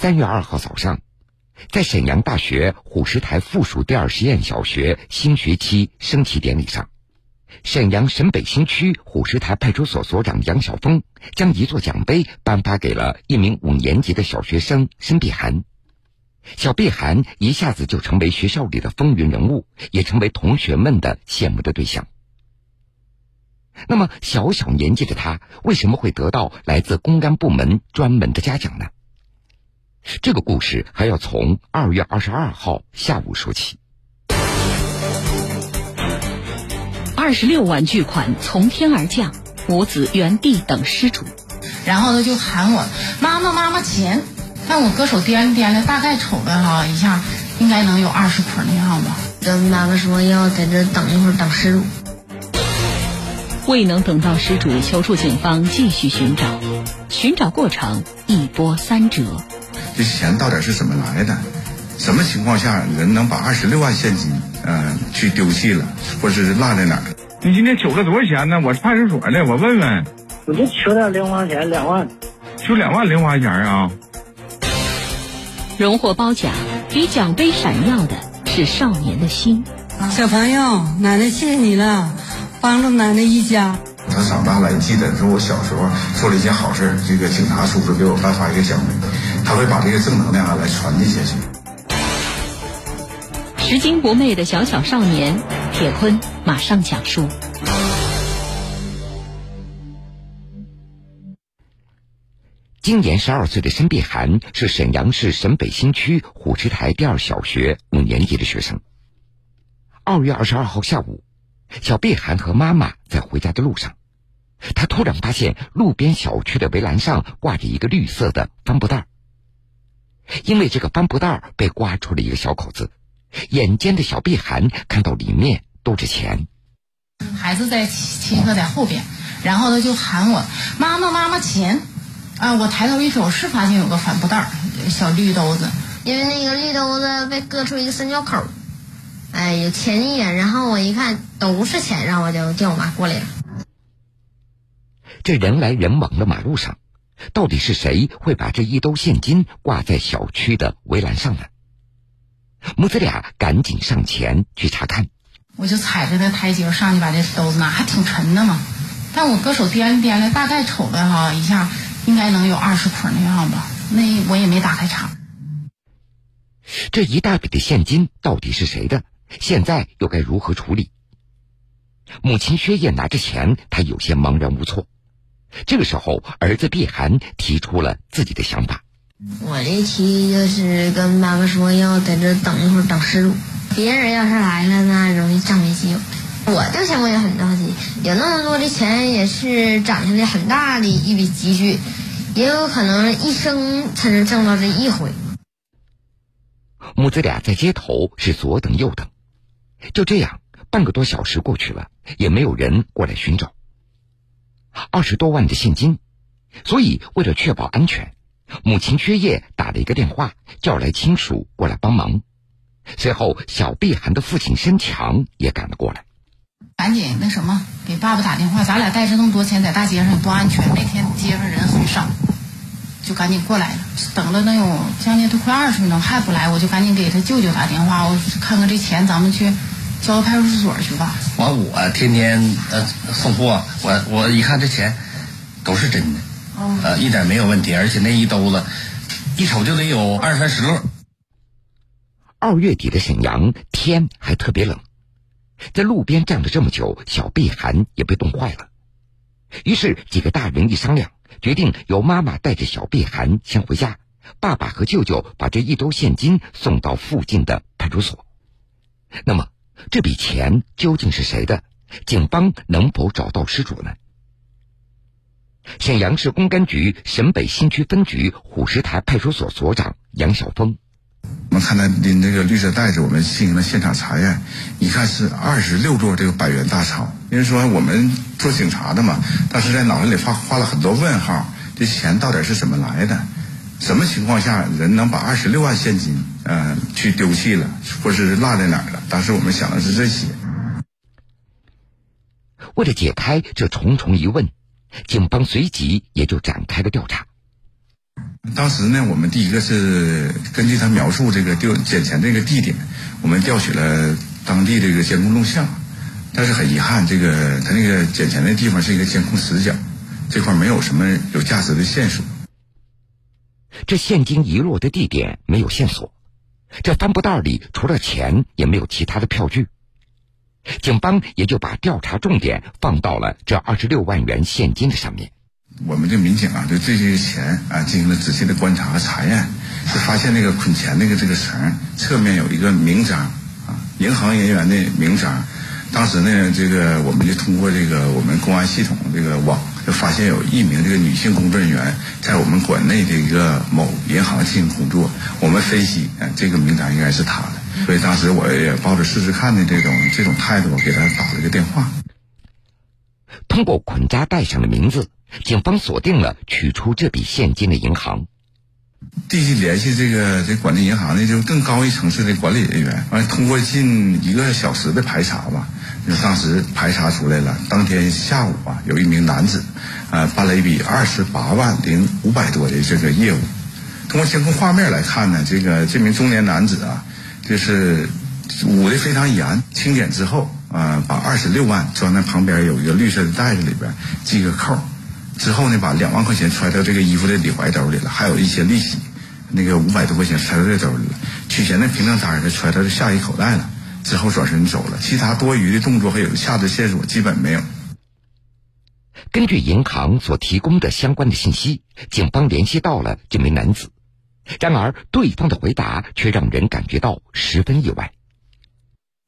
三月二号早上，在沈阳大学虎石台附属第二实验小学新学期升旗典礼上，沈阳沈北新区虎石台派出所所长杨晓峰将一座奖杯颁发给了一名五年级的小学生申碧涵。小碧涵一下子就成为学校里的风云人物，也成为同学们的羡慕的对象。那么，小小年纪的他为什么会得到来自公安部门专门的嘉奖呢？这个故事还要从二月二十二号下午说起。二十六万巨款从天而降，母子原地等失主，然后他就喊我妈妈妈妈钱，但我搁手掂了掂了，大概瞅了哈一下，应该能有二十捆那样吧。跟妈妈说要在这等一会儿等失主。未能等到失主，求助警方继续寻找，寻找过程一波三折。这钱到底是怎么来的？什么情况下人能把二十六万现金，嗯，去丢弃了，或者是落在哪儿？你今天取了多少钱呢？我是派出所的，我问问。我就取点零花钱，两万。取两万零花钱啊！荣获褒奖，比奖杯闪耀的是少年的心。小朋友，奶奶谢谢你了。帮助奶奶一家。他长大了，记得说我小时候做了一件好事，这个警察叔叔给我颁发一个奖杯，他会把这些正能量啊来传递下去。拾金不昧的小小少年，铁坤马上讲述。今年十二岁的申碧涵是沈阳市沈北新区虎池台第二小学五年级的学生。二月二十二号下午。小碧涵和妈妈在回家的路上，她突然发现路边小区的围栏上挂着一个绿色的帆布袋因为这个帆布袋被刮出了一个小口子，眼尖的小碧涵看到里面都是钱。孩子在骑车在后边，然后他就喊我妈妈妈妈钱，啊！我抬头一瞅，是发现有个帆布袋小绿兜子，因为那个绿兜子被割出一个三角口。哎，有钱一眼，然后我一看都是钱，然后我就叫我妈过来了。这人来人往的马路上，到底是谁会把这一兜现金挂在小区的围栏上呢？母子俩赶紧上前去查看。我就踩着那台阶上去把这兜子拿，还挺沉的嘛。但我搁手掂了掂了，大概瞅了哈一下，应该能有二十捆那样吧。那我也没打开查。这一大笔的现金到底是谁的？现在又该如何处理？母亲薛燕拿着钱，她有些茫然无措。这个时候，儿子碧涵提出了自己的想法。我这提就是跟妈妈说要在这等一会儿等失主，别人要是来了呢，容易占为己有。我就想，我也很着急，有那么多的钱，也是攒下来很大的一笔积蓄，也有可能一生才能挣到这一回。母子俩在街头是左等右等。就这样，半个多小时过去了，也没有人过来寻找。二十多万的现金，所以为了确保安全，母亲薛叶打了一个电话，叫来亲属过来帮忙。随后，小碧涵的父亲申强也赶了过来，赶紧那什么，给爸爸打电话，咱俩带着那么多钱在大街上不安全。那天街上人很少，就赶紧过来了。等了能有将近都快二十分钟还不来，我就赶紧给他舅舅打电话，我看看这钱咱们去。交到派出所去吧。完，我天天呃送货，我我一看这钱都是真的，呃，一点没有问题，而且那一兜子一瞅就得有二三十摞。二月底的沈阳天还特别冷，在路边站了这么久，小碧寒也被冻坏了。于是几个大人一商量，决定由妈妈带着小碧寒先回家，爸爸和舅舅把这一兜现金送到附近的派出所。那么。这笔钱究竟是谁的？警方能否找到失主呢？沈阳市公安局沈北新区分局虎石台派出所所长杨晓峰，我们看到拎这个绿色袋子，我们进行了现场查验，一看是二十六座这个百元大钞。因为说我们做警察的嘛，当时在脑子里画画了很多问号，这钱到底是怎么来的？什么情况下人能把二十六万现金，嗯，去丢弃了，或是落在哪儿了？当时我们想的是这些。为了解开这重重疑问，警方随即也就展开了调查。当时呢，我们第一个是根据他描述这个丢捡钱这个地点，我们调取了当地这个监控录像，但是很遗憾，这个他那个捡钱的地方是一个监控死角，这块没有什么有价值的线索。这现金遗落的地点没有线索，这帆布袋里除了钱也没有其他的票据，警方也就把调查重点放到了这二十六万元现金的上面。我们这民警啊，对这些钱啊进行了仔细的观察和查验，就发现那个捆钱那个这个绳侧面有一个名章啊，银行人员的名章。当时呢，这个我们就通过这个我们公安系统这个网，就发现有一名这个女性工作人员在我们馆内的一个某银行进行工作。我们分析，啊，这个名单应该是她的，所以当时我也抱着试试看的这种这种态度，给她打了个电话。通过捆扎带上的名字，警方锁定了取出这笔现金的银行。继续联系这个这管理银行的就更高一层次的管理人员，完通过近一个小时的排查吧，就当时排查出来了。当天下午啊，有一名男子，呃，办了一笔二十八万零五百多的这个业务。通过监控画面来看呢，这个这名中年男子啊，就是捂得非常严，清点之后啊，把二十六万装在旁边有一个绿色的袋子里边，系个扣。之后呢，把两万块钱揣到这个衣服的里怀兜里了，还有一些利息，那个五百多块钱揣到这兜里了。取钱的凭证单他揣到这下衣口袋了。之后转身走了，其他多余的动作还有下的线索基本没有。根据银行所提供的相关的信息，警方联系到了这名男子，然而对方的回答却让人感觉到十分意外。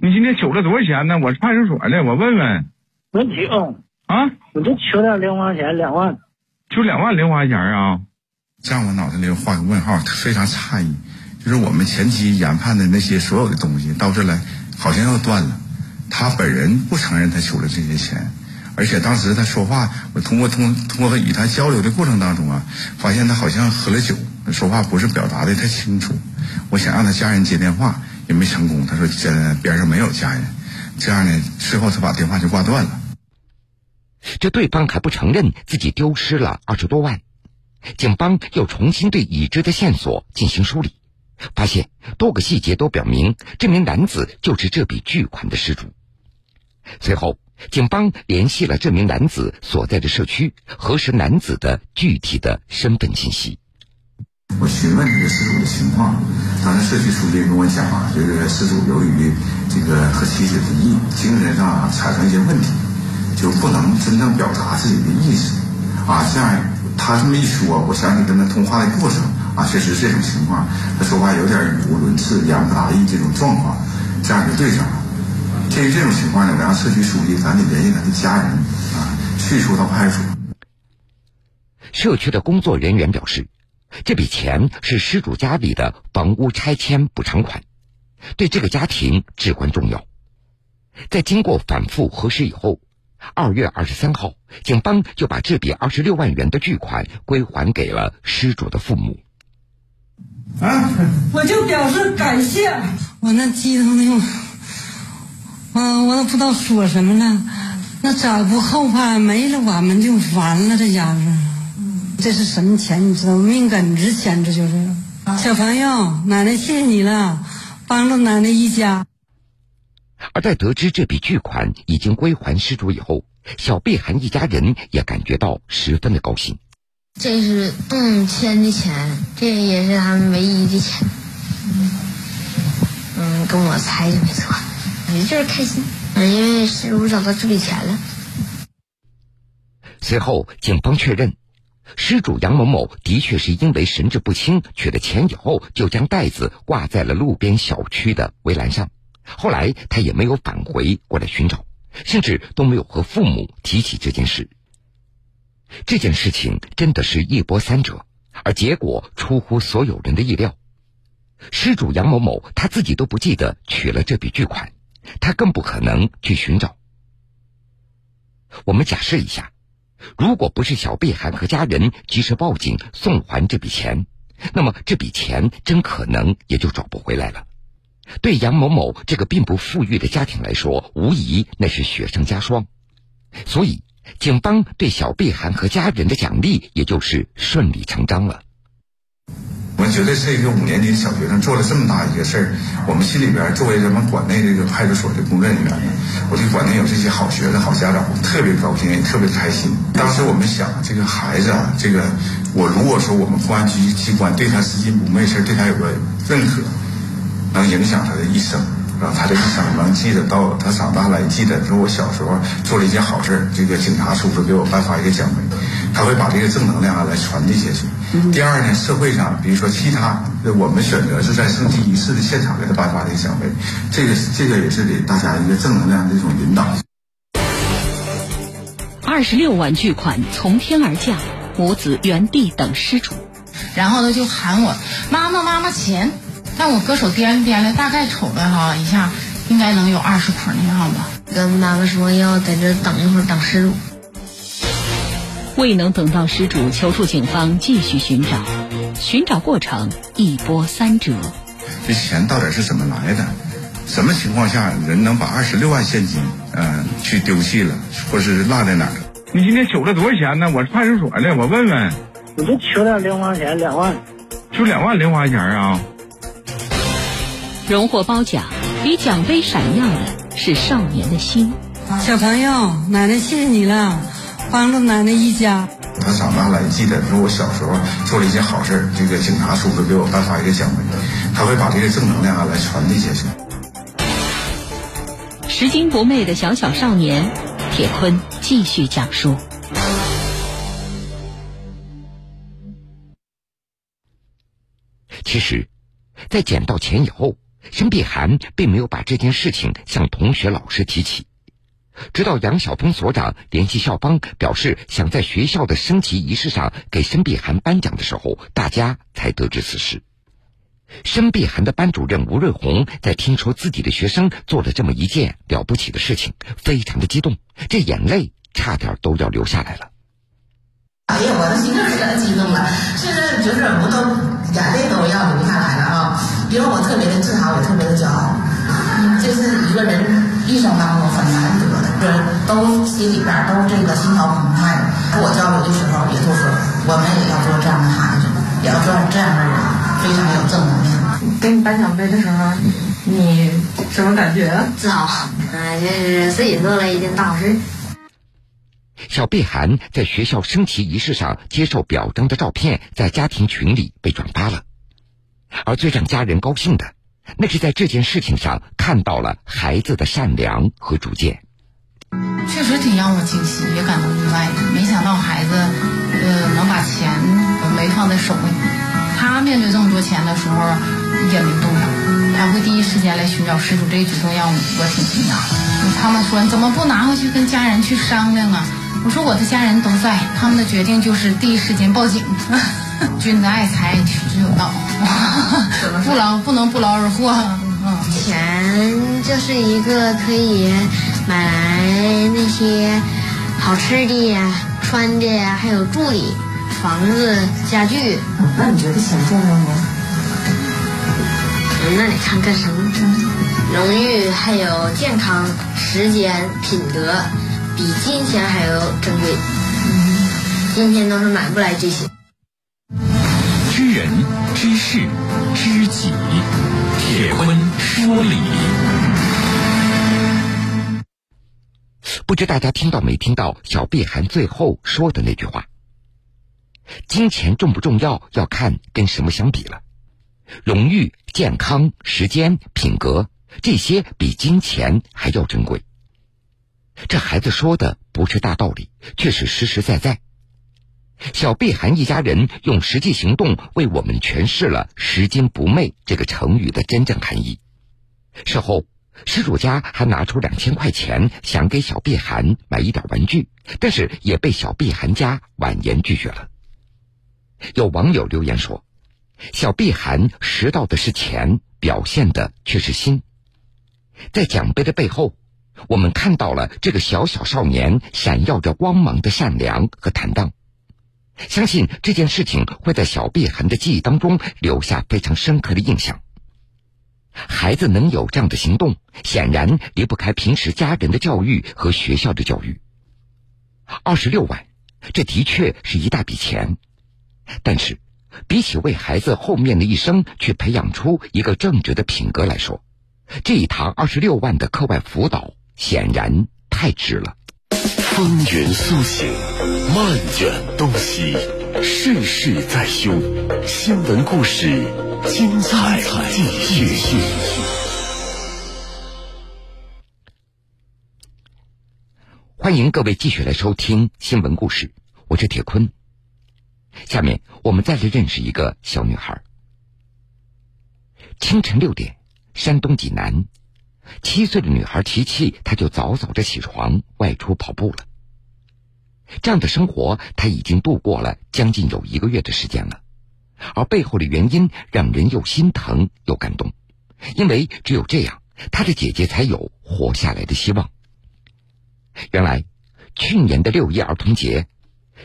你今天取了多少钱呢？我是派出所的，我问问。我取。啊！我就取点零花钱，两万，就两万零花钱啊！这样我脑子里画个问号，非常诧异。就是我们前期研判的那些所有的东西，到这来好像要断了。他本人不承认他取了这些钱，而且当时他说话，我通过通通过与他交流的过程当中啊，发现他好像喝了酒，说话不是表达的太清楚。我想让他家人接电话，也没成功。他说这边上没有家人，这样呢，最后他把电话就挂断了。这对方还不承认自己丢失了二十多万，警方又重新对已知的线索进行梳理，发现多个细节都表明这名男子就是这笔巨款的失主。随后，警方联系了这名男子所在的社区，核实男子的具体的身份信息。我询问这个失主的情况，当时社区书记跟我讲啊，就是失主由于这个和妻子离异，精神上产生一些问题。就不能真正表达自己的意思，啊，这样他这么一说，我想起跟他通话的过程，啊，确实这种情况，他说话有点语无伦次、言不达意这种状况，这样就对上了。鉴于这种情况呢，我让社区书记赶紧联系他的家人，啊，去处到派出所。社区的工作人员表示，这笔钱是失主家里的房屋拆迁补偿款，对这个家庭至关重要。在经过反复核实以后。二月二十三号，警方就把这笔二十六万元的巨款归还给了失主的父母。啊！我就表示感谢，我那激动的，我我都不知道说什么了。那咋不后怕没了，我们就完了。这家伙，这是什么钱？你知道命根子钱，这就是小朋友，奶奶谢谢你了，帮助奶奶一家。而在得知这笔巨款已经归还失主以后，小碧涵一家人也感觉到十分的高兴。这是动迁的钱，这也是他们唯一的钱。嗯，跟我猜的没错，也就是开心。嗯，因为失主找到这笔钱了。随后，警方确认，失主杨某某的确是因为神志不清取了钱以后，就将袋子挂在了路边小区的围栏上。后来他也没有返回过来寻找，甚至都没有和父母提起这件事。这件事情真的是一波三折，而结果出乎所有人的意料。失主杨某某他自己都不记得取了这笔巨款，他更不可能去寻找。我们假设一下，如果不是小碧涵和家人及时报警送还这笔钱，那么这笔钱真可能也就找不回来了。对杨某某这个并不富裕的家庭来说，无疑那是雪上加霜。所以，警方对小碧涵和家人的奖励也就是顺理成章了。们觉得这个五年级小学生做了这么大一个事儿，我们心里边作为咱们管内这个派出所的工作人员呢，我对管内有这些好学生、好家长特别高兴，也特别开心。当时我们想，这个孩子啊，这个我如果说我们公安局机关对他拾金不昧事，对他有个认可，能影响他的一生。让他这一生能记得到他长大了，记得说我小时候做了一件好事，这个警察叔叔给我颁发一个奖杯，他会把这个正能量啊来传递下去。第二呢，社会上比如说其他，我们选择是在升旗仪式的现场给他颁发这个奖杯，这个这个也是给大家一个正能量的一种引导。二十六万巨款从天而降，母子原地等失主，然后他就喊我妈妈妈妈钱。但我搁手掂了掂了，大概瞅了哈一下，应该能有二十捆那样吧。跟妈妈说要在这等一会儿，等失主。未能等到失主，求助警方继续寻找，寻找过程一波三折。这钱到底是怎么来的？什么情况下人能把二十六万现金嗯去丢弃了，或是落在哪儿？你今天取了多少钱呢？我是派出所的，我问问。我就取了零花钱两万，就两万零花钱啊。荣获褒奖，比奖杯闪耀的是少年的心。小朋友，奶奶谢谢你了，帮助奶奶一家。他长大了，记得说我小时候做了一件好事，这个警察叔叔给我颁发一个奖杯，他会把这个正能量啊来传递下去。拾金不昧的小小少年，铁坤继续讲述。其实，在捡到钱以后。申碧涵并没有把这件事情向同学、老师提起，直到杨晓峰所长联系校方，表示想在学校的升旗仪式上给申碧涵颁奖的时候，大家才得知此事。申碧涵的班主任吴瑞红在听说自己的学生做了这么一件了不起的事情，非常的激动，这眼泪差点都要流下来了。哎呀，我的心儿可激动了，现在就是我都眼泪都要流下来了啊！因为我特别的自豪，我特别的骄傲。嗯，这是一个人一生当中很难得的，就都心里边都这个心潮澎湃的。我交流的时候，也都说我们也要做这样的孩子，也要做这样的人，非常有正能量。给你颁奖杯的时候，你什么感觉？自豪，嗯，就是自己做了一件大事。小贝涵在学校升旗仪式上接受表彰的照片，在家庭群里被转发了。而最让家人高兴的，那是在这件事情上看到了孩子的善良和主见。确实挺让我惊喜，也感到意外的。没想到孩子，呃，能把钱没放在手里。他面对这么多钱的时候也没动摇，他会第一时间来寻找失主，这一举动让我挺惊讶。他们说你怎么不拿回去跟家人去商量啊？我说我的家人都在，他们的决定就是第一时间报警。君子爱财，取之有道，不劳不能不劳而获。钱就是一个可以买来那些好吃的、穿的，还有住的，房子、家具。那你觉得钱重要吗？那得看干什么，荣誉，还有健康、时间、品德，比金钱还要珍贵。嗯，金钱都是买不来这些。人知事知己，铁坤说理。不知大家听到没听到小碧涵最后说的那句话？金钱重不重要，要看跟什么相比了。荣誉、健康、时间、品格，这些比金钱还要珍贵。这孩子说的不是大道理，却是实实在在。小碧涵一家人用实际行动为我们诠释了“拾金不昧”这个成语的真正含义。事后，失主家还拿出两千块钱想给小碧涵买一点玩具，但是也被小碧涵家婉言拒绝了。有网友留言说：“小碧涵拾到的是钱，表现的却是心。在奖杯的背后，我们看到了这个小小少年闪耀着光芒的善良和坦荡。”相信这件事情会在小碧涵的记忆当中留下非常深刻的印象。孩子能有这样的行动，显然离不开平时家人的教育和学校的教育。二十六万，这的确是一大笔钱，但是比起为孩子后面的一生去培养出一个正直的品格来说，这一堂二十六万的课外辅导显然太值了。风云苏醒，漫卷东西，世事在胸。新闻故事，精彩继续。欢迎各位继续来收听新闻故事，我是铁坤。下面我们再来认识一个小女孩。清晨六点，山东济南，七岁的女孩琪琪，她就早早的起床外出跑步了。这样的生活，她已经度过了将近有一个月的时间了，而背后的原因让人又心疼又感动，因为只有这样，她的姐姐才有活下来的希望。原来，去年的六一儿童节。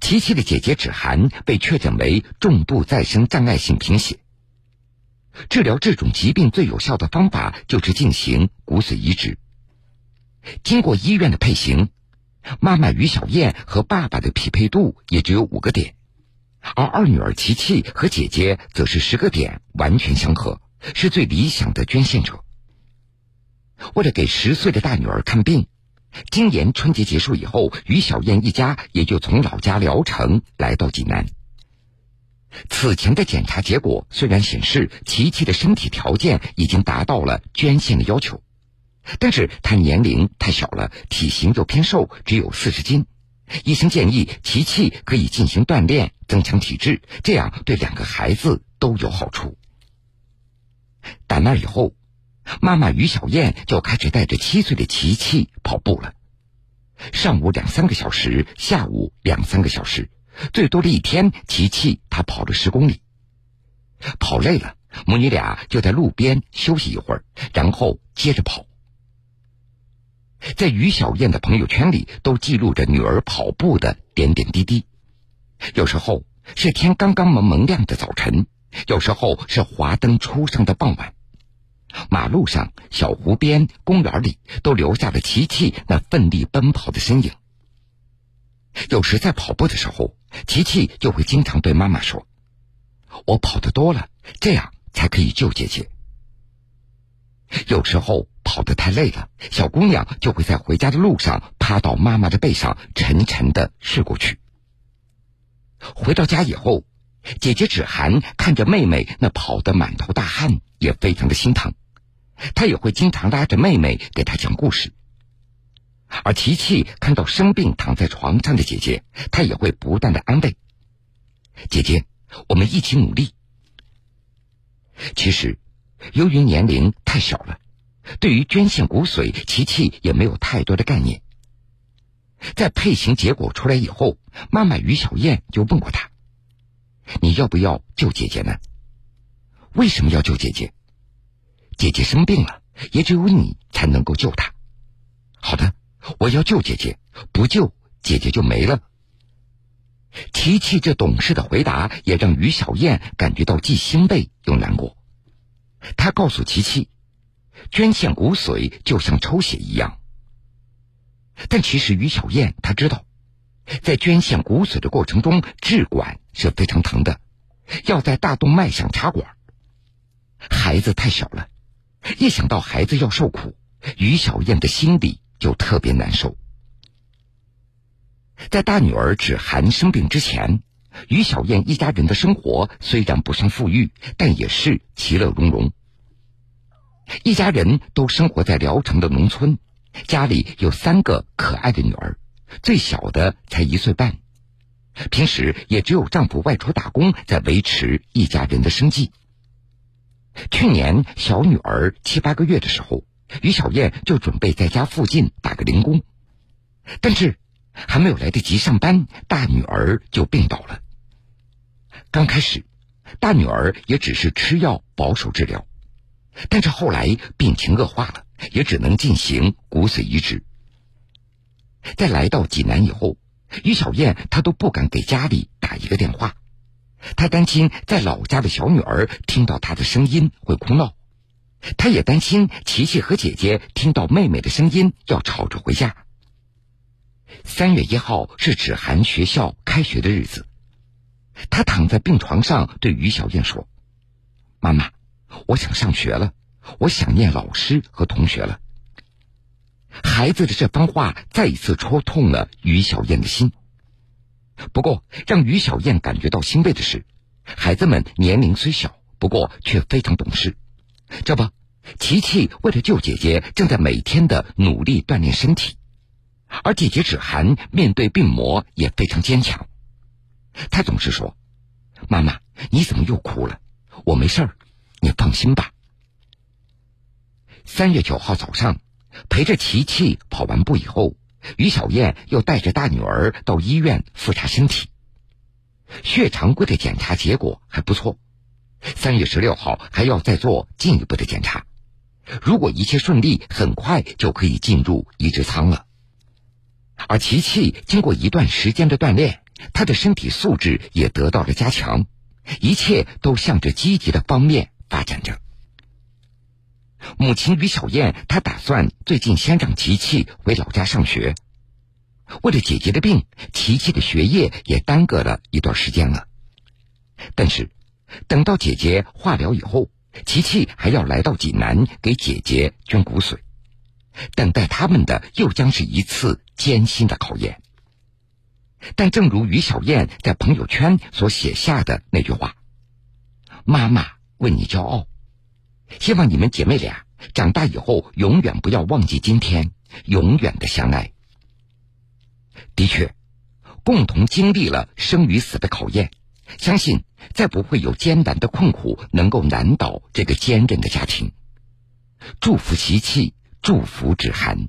琪琪的姐姐芷涵被确诊为重度再生障碍性贫血。治疗这种疾病最有效的方法就是进行骨髓移植。经过医院的配型，妈妈于小燕和爸爸的匹配度也只有五个点，而二女儿琪琪和姐姐则是十个点，完全相合，是最理想的捐献者。为了给十岁的大女儿看病。今年春节结束以后，于小燕一家也就从老家聊城来到济南。此前的检查结果虽然显示琪琪的身体条件已经达到了捐献的要求，但是她年龄太小了，体型又偏瘦，只有四十斤。医生建议琪琪可以进行锻炼，增强体质，这样对两个孩子都有好处。打那以后。妈妈于小燕就开始带着七岁的琪琪跑步了，上午两三个小时，下午两三个小时，最多的一天，琪琪她跑了十公里。跑累了，母女俩就在路边休息一会儿，然后接着跑。在于小燕的朋友圈里，都记录着女儿跑步的点点滴滴。有时候是天刚刚蒙蒙亮的早晨，有时候是华灯初上的傍晚。马路上、小湖边、公园里，都留下了琪琪那奋力奔跑的身影。有时在跑步的时候，琪琪就会经常对妈妈说：“我跑得多了，这样才可以救姐姐。”有时候跑得太累了，小姑娘就会在回家的路上趴到妈妈的背上，沉沉的睡过去。回到家以后，姐姐芷涵看着妹妹那跑得满头大汗，也非常的心疼。她也会经常拉着妹妹给她讲故事，而琪琪看到生病躺在床上的姐姐，她也会不断的安慰：“姐姐，我们一起努力。”其实，由于年龄太小了，对于捐献骨髓，琪琪也没有太多的概念。在配型结果出来以后，妈妈于小燕就问过她：“你要不要救姐姐呢？为什么要救姐姐？”姐姐生病了，也只有你才能够救她。好的，我要救姐姐，不救姐姐就没了。琪琪这懂事的回答，也让于小燕感觉到既欣慰又难过。她告诉琪琪，捐献骨髓就像抽血一样。但其实于小燕她知道，在捐献骨髓的过程中，置管是非常疼的，要在大动脉上插管。孩子太小了。一想到孩子要受苦，于小燕的心里就特别难受。在大女儿芷涵生病之前，于小燕一家人的生活虽然不算富裕，但也是其乐融融。一家人都生活在聊城的农村，家里有三个可爱的女儿，最小的才一岁半，平时也只有丈夫外出打工，在维持一家人的生计。去年小女儿七八个月的时候，于小燕就准备在家附近打个零工，但是还没有来得及上班，大女儿就病倒了。刚开始，大女儿也只是吃药保守治疗，但是后来病情恶化了，也只能进行骨髓移植。在来到济南以后，于小燕她都不敢给家里打一个电话。她担心在老家的小女儿听到她的声音会哭闹，他也担心琪琪和姐姐听到妹妹的声音要吵着回家。三月一号是芷涵学校开学的日子，她躺在病床上对于小燕说：“妈妈，我想上学了，我想念老师和同学了。”孩子的这番话再一次戳痛了于小燕的心。不过，让于小燕感觉到欣慰的是，孩子们年龄虽小，不过却非常懂事。这不，琪琪为了救姐姐，正在每天的努力锻炼身体，而姐姐芷涵面对病魔也非常坚强。她总是说：“妈妈，你怎么又哭了？我没事，你放心吧。”三月九号早上，陪着琪琪跑完步以后，于小燕又带着大女儿到医院复查身体。血常规的检查结果还不错，三月十六号还要再做进一步的检查。如果一切顺利，很快就可以进入移植舱了。而琪琪经过一段时间的锻炼，她的身体素质也得到了加强，一切都向着积极的方面发展着。母亲于小燕，她打算最近先让琪琪回老家上学。为了姐姐的病，琪琪的学业也耽搁了一段时间了。但是，等到姐姐化疗以后，琪琪还要来到济南给姐姐捐骨髓，等待他们的又将是一次艰辛的考验。但正如于小燕在朋友圈所写下的那句话：“妈妈为你骄傲，希望你们姐妹俩长大以后永远不要忘记今天，永远的相爱。”的确，共同经历了生与死的考验，相信再不会有艰难的困苦能够难倒这个坚韧的家庭。祝福琪琪，祝福芷涵。